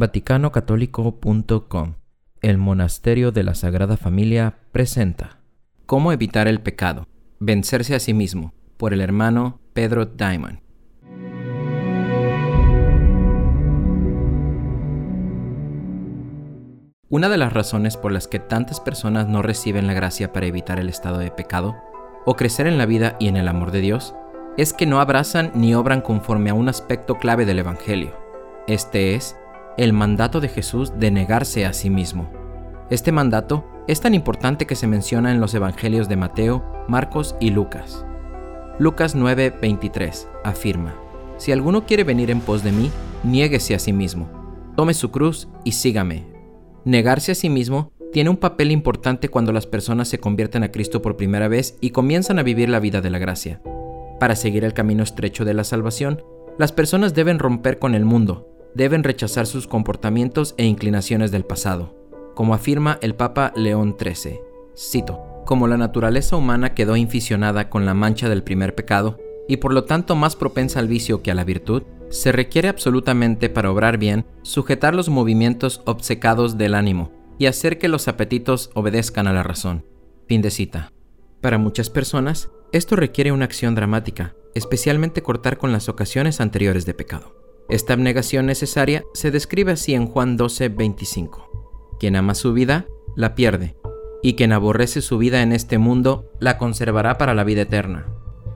VaticanOcatólico.com El Monasterio de la Sagrada Familia presenta Cómo evitar el pecado, vencerse a sí mismo, por el hermano Pedro Diamond. Una de las razones por las que tantas personas no reciben la gracia para evitar el estado de pecado, o crecer en la vida y en el amor de Dios, es que no abrazan ni obran conforme a un aspecto clave del Evangelio. Este es el mandato de Jesús de negarse a sí mismo. Este mandato es tan importante que se menciona en los Evangelios de Mateo, Marcos y Lucas. Lucas 9:23 afirma, Si alguno quiere venir en pos de mí, niéguese a sí mismo, tome su cruz y sígame. Negarse a sí mismo tiene un papel importante cuando las personas se convierten a Cristo por primera vez y comienzan a vivir la vida de la gracia. Para seguir el camino estrecho de la salvación, las personas deben romper con el mundo, deben rechazar sus comportamientos e inclinaciones del pasado, como afirma el Papa León XIII. Cito, como la naturaleza humana quedó inficionada con la mancha del primer pecado, y por lo tanto más propensa al vicio que a la virtud, se requiere absolutamente para obrar bien sujetar los movimientos obcecados del ánimo y hacer que los apetitos obedezcan a la razón. Fin de cita. Para muchas personas, esto requiere una acción dramática, especialmente cortar con las ocasiones anteriores de pecado. Esta abnegación necesaria se describe así en Juan 12, 25. Quien ama su vida, la pierde, y quien aborrece su vida en este mundo, la conservará para la vida eterna.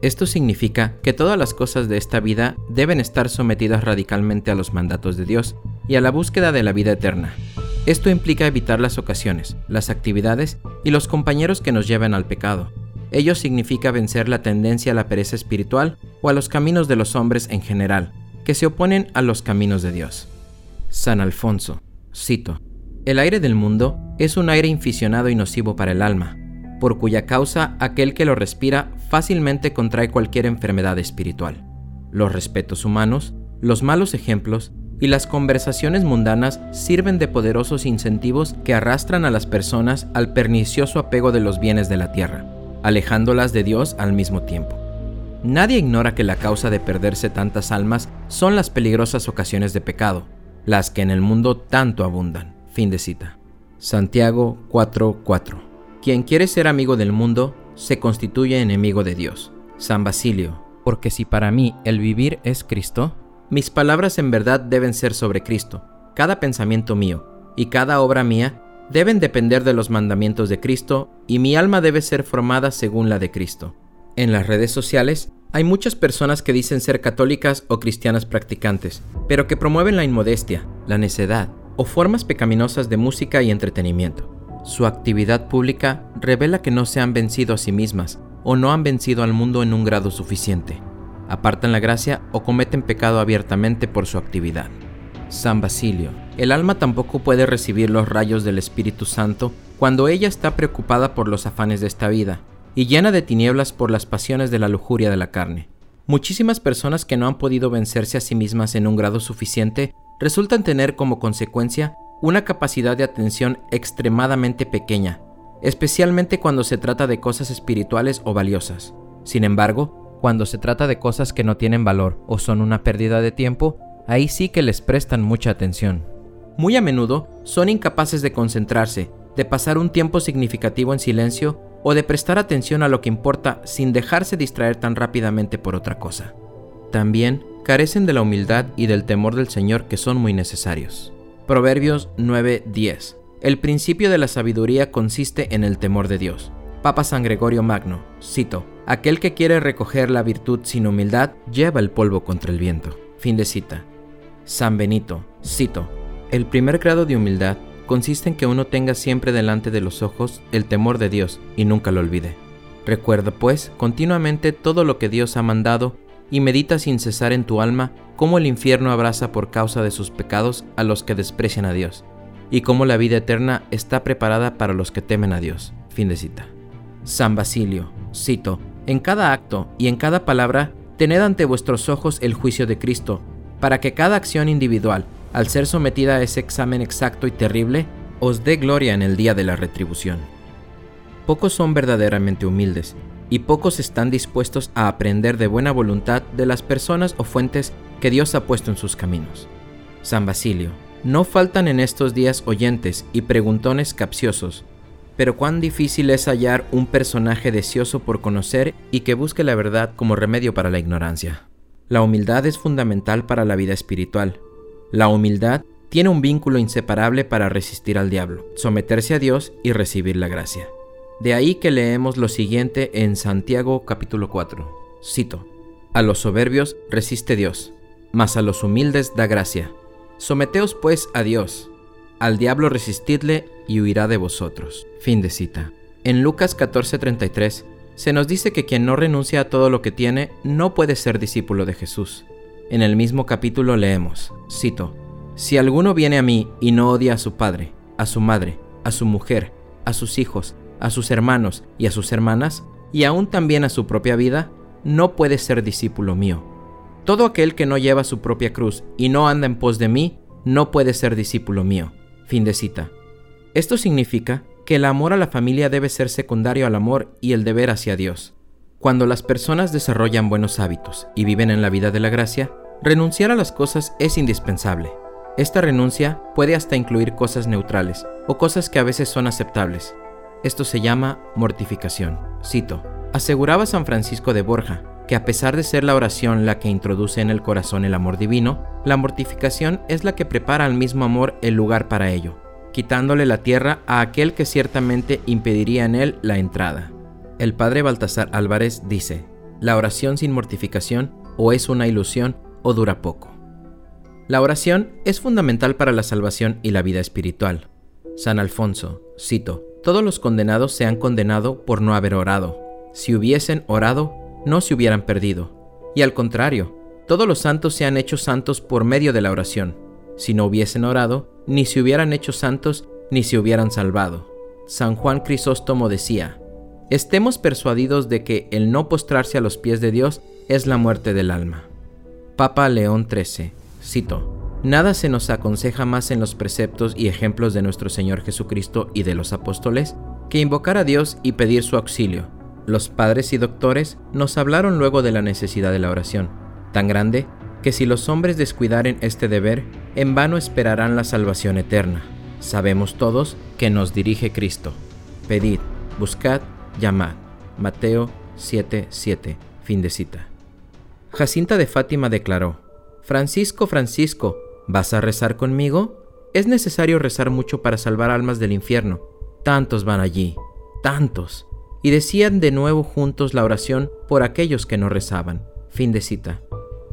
Esto significa que todas las cosas de esta vida deben estar sometidas radicalmente a los mandatos de Dios y a la búsqueda de la vida eterna. Esto implica evitar las ocasiones, las actividades y los compañeros que nos lleven al pecado. Ello significa vencer la tendencia a la pereza espiritual o a los caminos de los hombres en general, que se oponen a los caminos de Dios. San Alfonso, cito, El aire del mundo es un aire inficionado y nocivo para el alma, por cuya causa aquel que lo respira fácilmente contrae cualquier enfermedad espiritual. Los respetos humanos, los malos ejemplos y las conversaciones mundanas sirven de poderosos incentivos que arrastran a las personas al pernicioso apego de los bienes de la tierra, alejándolas de Dios al mismo tiempo. Nadie ignora que la causa de perderse tantas almas son las peligrosas ocasiones de pecado, las que en el mundo tanto abundan. Fin de cita. Santiago 4:4. Quien quiere ser amigo del mundo, se constituye enemigo de Dios. San Basilio. Porque si para mí el vivir es Cristo, mis palabras en verdad deben ser sobre Cristo. Cada pensamiento mío y cada obra mía deben depender de los mandamientos de Cristo y mi alma debe ser formada según la de Cristo. En las redes sociales hay muchas personas que dicen ser católicas o cristianas practicantes, pero que promueven la inmodestia, la necedad o formas pecaminosas de música y entretenimiento. Su actividad pública revela que no se han vencido a sí mismas o no han vencido al mundo en un grado suficiente. Apartan la gracia o cometen pecado abiertamente por su actividad. San Basilio. El alma tampoco puede recibir los rayos del Espíritu Santo cuando ella está preocupada por los afanes de esta vida y llena de tinieblas por las pasiones de la lujuria de la carne. Muchísimas personas que no han podido vencerse a sí mismas en un grado suficiente resultan tener como consecuencia una capacidad de atención extremadamente pequeña, especialmente cuando se trata de cosas espirituales o valiosas. Sin embargo, cuando se trata de cosas que no tienen valor o son una pérdida de tiempo, ahí sí que les prestan mucha atención. Muy a menudo son incapaces de concentrarse, de pasar un tiempo significativo en silencio o de prestar atención a lo que importa sin dejarse distraer tan rápidamente por otra cosa. También carecen de la humildad y del temor del Señor que son muy necesarios. Proverbios 9:10 El principio de la sabiduría consiste en el temor de Dios. Papa San Gregorio Magno, cito, Aquel que quiere recoger la virtud sin humildad lleva el polvo contra el viento. Fin de cita. San Benito, cito, El primer grado de humildad consiste en que uno tenga siempre delante de los ojos el temor de Dios y nunca lo olvide. Recuerda, pues, continuamente todo lo que Dios ha mandado y medita sin cesar en tu alma cómo el infierno abraza por causa de sus pecados a los que desprecian a Dios, y cómo la vida eterna está preparada para los que temen a Dios. Fin de cita. San Basilio, cito, en cada acto y en cada palabra, tened ante vuestros ojos el juicio de Cristo, para que cada acción individual al ser sometida a ese examen exacto y terrible, os dé gloria en el día de la retribución. Pocos son verdaderamente humildes, y pocos están dispuestos a aprender de buena voluntad de las personas o fuentes que Dios ha puesto en sus caminos. San Basilio, No faltan en estos días oyentes y preguntones capciosos, pero cuán difícil es hallar un personaje deseoso por conocer y que busque la verdad como remedio para la ignorancia. La humildad es fundamental para la vida espiritual. La humildad tiene un vínculo inseparable para resistir al diablo, someterse a Dios y recibir la gracia. De ahí que leemos lo siguiente en Santiago capítulo 4. Cito, A los soberbios resiste Dios, mas a los humildes da gracia. Someteos pues a Dios, al diablo resistidle y huirá de vosotros. Fin de cita. En Lucas 14:33 se nos dice que quien no renuncia a todo lo que tiene no puede ser discípulo de Jesús. En el mismo capítulo leemos, cito, Si alguno viene a mí y no odia a su padre, a su madre, a su mujer, a sus hijos, a sus hermanos y a sus hermanas, y aún también a su propia vida, no puede ser discípulo mío. Todo aquel que no lleva su propia cruz y no anda en pos de mí, no puede ser discípulo mío. Fin de cita. Esto significa que el amor a la familia debe ser secundario al amor y el deber hacia Dios. Cuando las personas desarrollan buenos hábitos y viven en la vida de la gracia, renunciar a las cosas es indispensable. Esta renuncia puede hasta incluir cosas neutrales o cosas que a veces son aceptables. Esto se llama mortificación. Cito, aseguraba San Francisco de Borja que a pesar de ser la oración la que introduce en el corazón el amor divino, la mortificación es la que prepara al mismo amor el lugar para ello quitándole la tierra a aquel que ciertamente impediría en él la entrada. El padre Baltasar Álvarez dice, la oración sin mortificación o es una ilusión o dura poco. La oración es fundamental para la salvación y la vida espiritual. San Alfonso, cito, todos los condenados se han condenado por no haber orado. Si hubiesen orado, no se hubieran perdido. Y al contrario, todos los santos se han hecho santos por medio de la oración. Si no hubiesen orado, ni se hubieran hecho santos, ni se hubieran salvado. San Juan Crisóstomo decía, Estemos persuadidos de que el no postrarse a los pies de Dios es la muerte del alma. Papa León XIII, cito, Nada se nos aconseja más en los preceptos y ejemplos de nuestro Señor Jesucristo y de los apóstoles que invocar a Dios y pedir su auxilio. Los padres y doctores nos hablaron luego de la necesidad de la oración, tan grande que si los hombres descuidaren este deber, en vano esperarán la salvación eterna. Sabemos todos que nos dirige Cristo. Pedid, buscad, llamad. Mateo 7:7. Fin de cita. Jacinta de Fátima declaró, Francisco, Francisco, ¿vas a rezar conmigo? Es necesario rezar mucho para salvar almas del infierno. Tantos van allí, tantos. Y decían de nuevo juntos la oración por aquellos que no rezaban. Fin de cita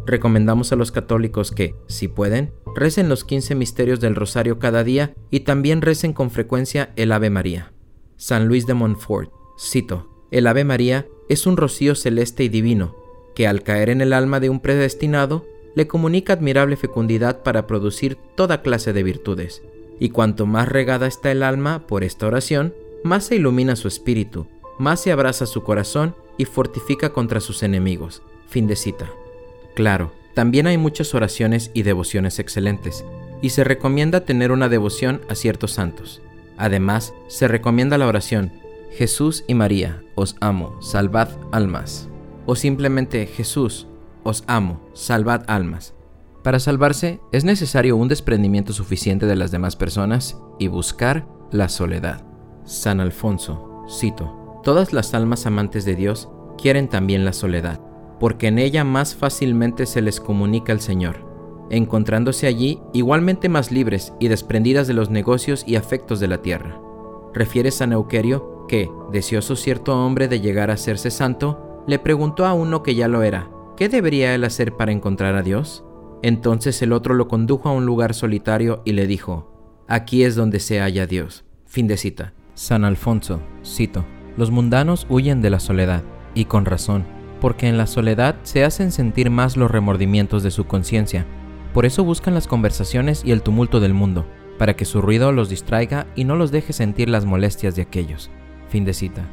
recomendamos a los católicos que, si pueden, recen los 15 misterios del rosario cada día y también recen con frecuencia el Ave María. San Luis de Montfort, cito, el Ave María es un rocío celeste y divino, que al caer en el alma de un predestinado, le comunica admirable fecundidad para producir toda clase de virtudes. Y cuanto más regada está el alma por esta oración, más se ilumina su espíritu, más se abraza su corazón y fortifica contra sus enemigos. Fin de cita. Claro, también hay muchas oraciones y devociones excelentes, y se recomienda tener una devoción a ciertos santos. Además, se recomienda la oración Jesús y María, os amo, salvad almas. O simplemente Jesús, os amo, salvad almas. Para salvarse es necesario un desprendimiento suficiente de las demás personas y buscar la soledad. San Alfonso, cito, todas las almas amantes de Dios quieren también la soledad porque en ella más fácilmente se les comunica el Señor, encontrándose allí igualmente más libres y desprendidas de los negocios y afectos de la tierra. Refiere San Euquerio que, deseoso cierto hombre de llegar a hacerse santo, le preguntó a uno que ya lo era, ¿qué debería él hacer para encontrar a Dios? Entonces el otro lo condujo a un lugar solitario y le dijo, aquí es donde se halla Dios. Fin de cita. San Alfonso, cito, los mundanos huyen de la soledad, y con razón porque en la soledad se hacen sentir más los remordimientos de su conciencia. Por eso buscan las conversaciones y el tumulto del mundo, para que su ruido los distraiga y no los deje sentir las molestias de aquellos. Fin de cita.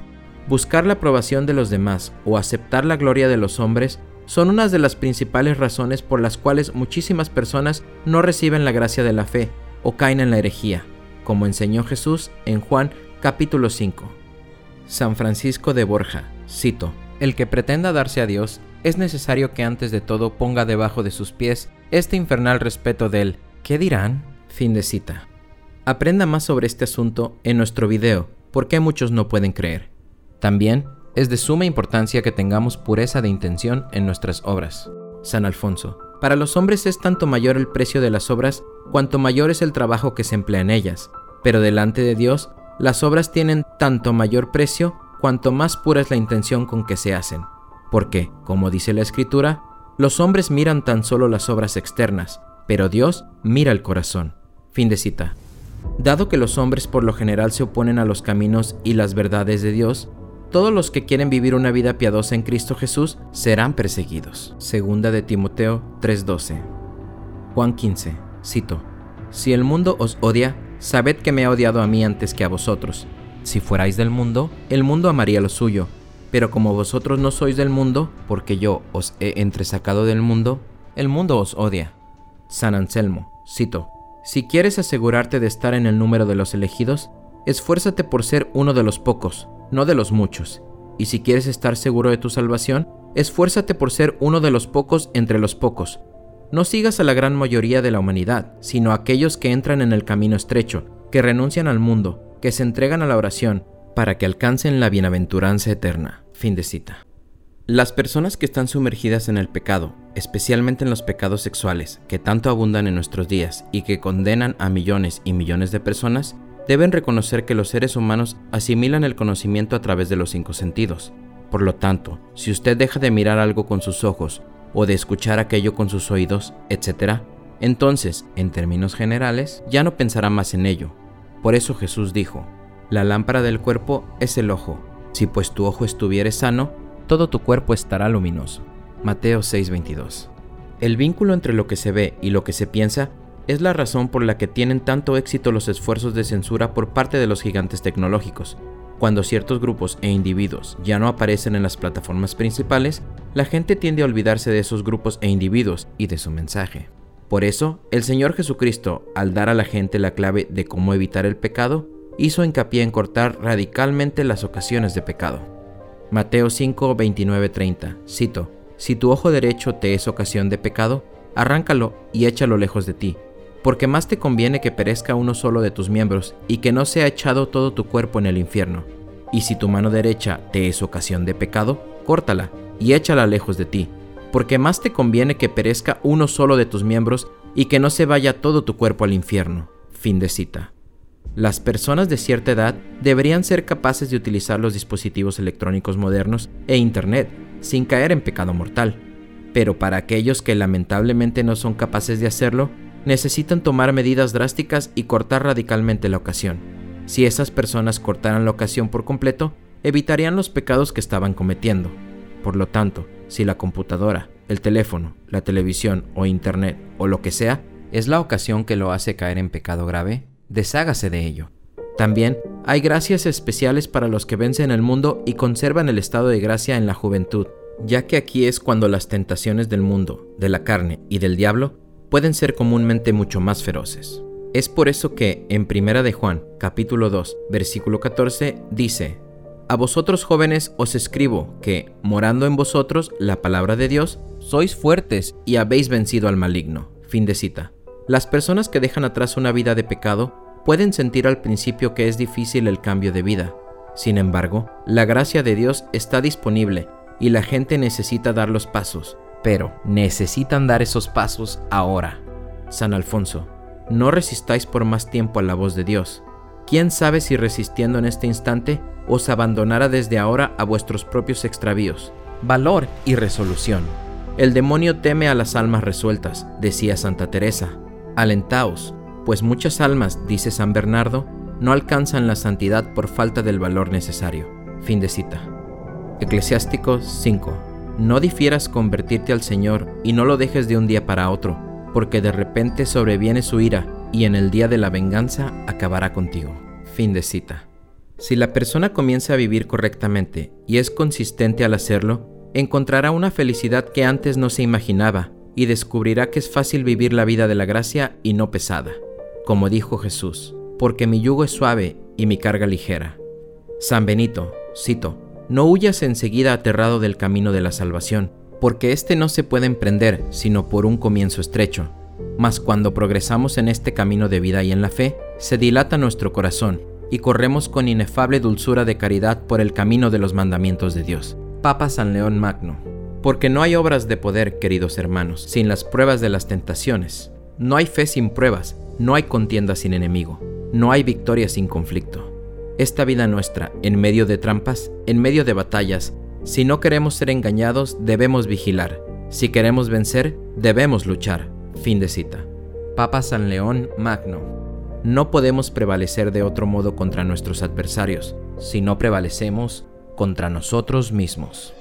Buscar la aprobación de los demás o aceptar la gloria de los hombres son unas de las principales razones por las cuales muchísimas personas no reciben la gracia de la fe o caen en la herejía, como enseñó Jesús en Juan capítulo 5. San Francisco de Borja, cito, el que pretenda darse a Dios, es necesario que antes de todo ponga debajo de sus pies este infernal respeto del ¿qué dirán? Fin de cita. Aprenda más sobre este asunto en nuestro video, porque muchos no pueden creer. También es de suma importancia que tengamos pureza de intención en nuestras obras. San Alfonso. Para los hombres es tanto mayor el precio de las obras cuanto mayor es el trabajo que se emplea en ellas, pero delante de Dios las obras tienen tanto mayor precio cuanto más pura es la intención con que se hacen, porque, como dice la Escritura, los hombres miran tan solo las obras externas, pero Dios mira el corazón. Fin de cita. Dado que los hombres por lo general se oponen a los caminos y las verdades de Dios, todos los que quieren vivir una vida piadosa en Cristo Jesús serán perseguidos. Segunda de Timoteo 3:12. Juan 15. Cito. Si el mundo os odia, sabed que me ha odiado a mí antes que a vosotros. Si fuerais del mundo, el mundo amaría lo suyo. Pero como vosotros no sois del mundo, porque yo os he entresacado del mundo, el mundo os odia. San Anselmo, cito, Si quieres asegurarte de estar en el número de los elegidos, esfuérzate por ser uno de los pocos, no de los muchos. Y si quieres estar seguro de tu salvación, esfuérzate por ser uno de los pocos entre los pocos. No sigas a la gran mayoría de la humanidad, sino a aquellos que entran en el camino estrecho, que renuncian al mundo, que se entregan a la oración, para que alcancen la bienaventuranza eterna. Fin de cita. Las personas que están sumergidas en el pecado, especialmente en los pecados sexuales, que tanto abundan en nuestros días y que condenan a millones y millones de personas, deben reconocer que los seres humanos asimilan el conocimiento a través de los cinco sentidos. Por lo tanto, si usted deja de mirar algo con sus ojos o de escuchar aquello con sus oídos, etc., entonces, en términos generales, ya no pensará más en ello. Por eso Jesús dijo, la lámpara del cuerpo es el ojo. Si pues tu ojo estuviere sano, todo tu cuerpo estará luminoso. Mateo 6:22. El vínculo entre lo que se ve y lo que se piensa es la razón por la que tienen tanto éxito los esfuerzos de censura por parte de los gigantes tecnológicos. Cuando ciertos grupos e individuos ya no aparecen en las plataformas principales, la gente tiende a olvidarse de esos grupos e individuos y de su mensaje. Por eso, el Señor Jesucristo, al dar a la gente la clave de cómo evitar el pecado, hizo hincapié en cortar radicalmente las ocasiones de pecado. Mateo 5, 29, 30. Cito, Si tu ojo derecho te es ocasión de pecado, arráncalo y échalo lejos de ti, porque más te conviene que perezca uno solo de tus miembros y que no sea echado todo tu cuerpo en el infierno. Y si tu mano derecha te es ocasión de pecado, córtala y échala lejos de ti, porque más te conviene que perezca uno solo de tus miembros y que no se vaya todo tu cuerpo al infierno. Fin de cita. Las personas de cierta edad deberían ser capaces de utilizar los dispositivos electrónicos modernos e Internet sin caer en pecado mortal. Pero para aquellos que lamentablemente no son capaces de hacerlo, necesitan tomar medidas drásticas y cortar radicalmente la ocasión. Si esas personas cortaran la ocasión por completo, evitarían los pecados que estaban cometiendo. Por lo tanto, si la computadora, el teléfono, la televisión o internet o lo que sea es la ocasión que lo hace caer en pecado grave, deshágase de ello. También hay gracias especiales para los que vencen el mundo y conservan el estado de gracia en la juventud, ya que aquí es cuando las tentaciones del mundo, de la carne y del diablo pueden ser comúnmente mucho más feroces. Es por eso que en Primera de Juan, capítulo 2, versículo 14 dice: A vosotros jóvenes os escribo que, morando en vosotros la palabra de Dios, sois fuertes y habéis vencido al maligno. Fin de cita. Las personas que dejan atrás una vida de pecado pueden sentir al principio que es difícil el cambio de vida. Sin embargo, la gracia de Dios está disponible y la gente necesita dar los pasos, pero necesitan dar esos pasos ahora. San Alfonso, no resistáis por más tiempo a la voz de Dios. ¿Quién sabe si resistiendo en este instante os abandonará desde ahora a vuestros propios extravíos? Valor y resolución. El demonio teme a las almas resueltas, decía Santa Teresa. Alentaos, pues muchas almas, dice San Bernardo, no alcanzan la santidad por falta del valor necesario. Fin de cita. Eclesiásticos 5 no difieras convertirte al Señor y no lo dejes de un día para otro, porque de repente sobreviene su ira y en el día de la venganza acabará contigo. Fin de cita. Si la persona comienza a vivir correctamente y es consistente al hacerlo, encontrará una felicidad que antes no se imaginaba y descubrirá que es fácil vivir la vida de la gracia y no pesada. Como dijo Jesús, porque mi yugo es suave y mi carga ligera. San Benito, cito, no huyas enseguida aterrado del camino de la salvación, porque éste no se puede emprender sino por un comienzo estrecho, Mas cuando progresamos en este camino de vida y en la fe, se dilata nuestro corazón y corremos con inefable dulzura de caridad por el camino de los mandamientos de Dios. Papa San León Magno. Porque no hay obras de poder, queridos hermanos, sin las pruebas de las tentaciones. No hay fe sin pruebas, no hay contienda sin enemigo, no hay victoria sin conflicto. Esta vida nuestra, en medio de trampas, en medio de batallas, si no queremos ser engañados, debemos vigilar. Si queremos vencer, debemos luchar. Fin de cita. Papa San León Magno. No podemos prevalecer de otro modo contra nuestros adversarios, si no prevalecemos contra nosotros mismos.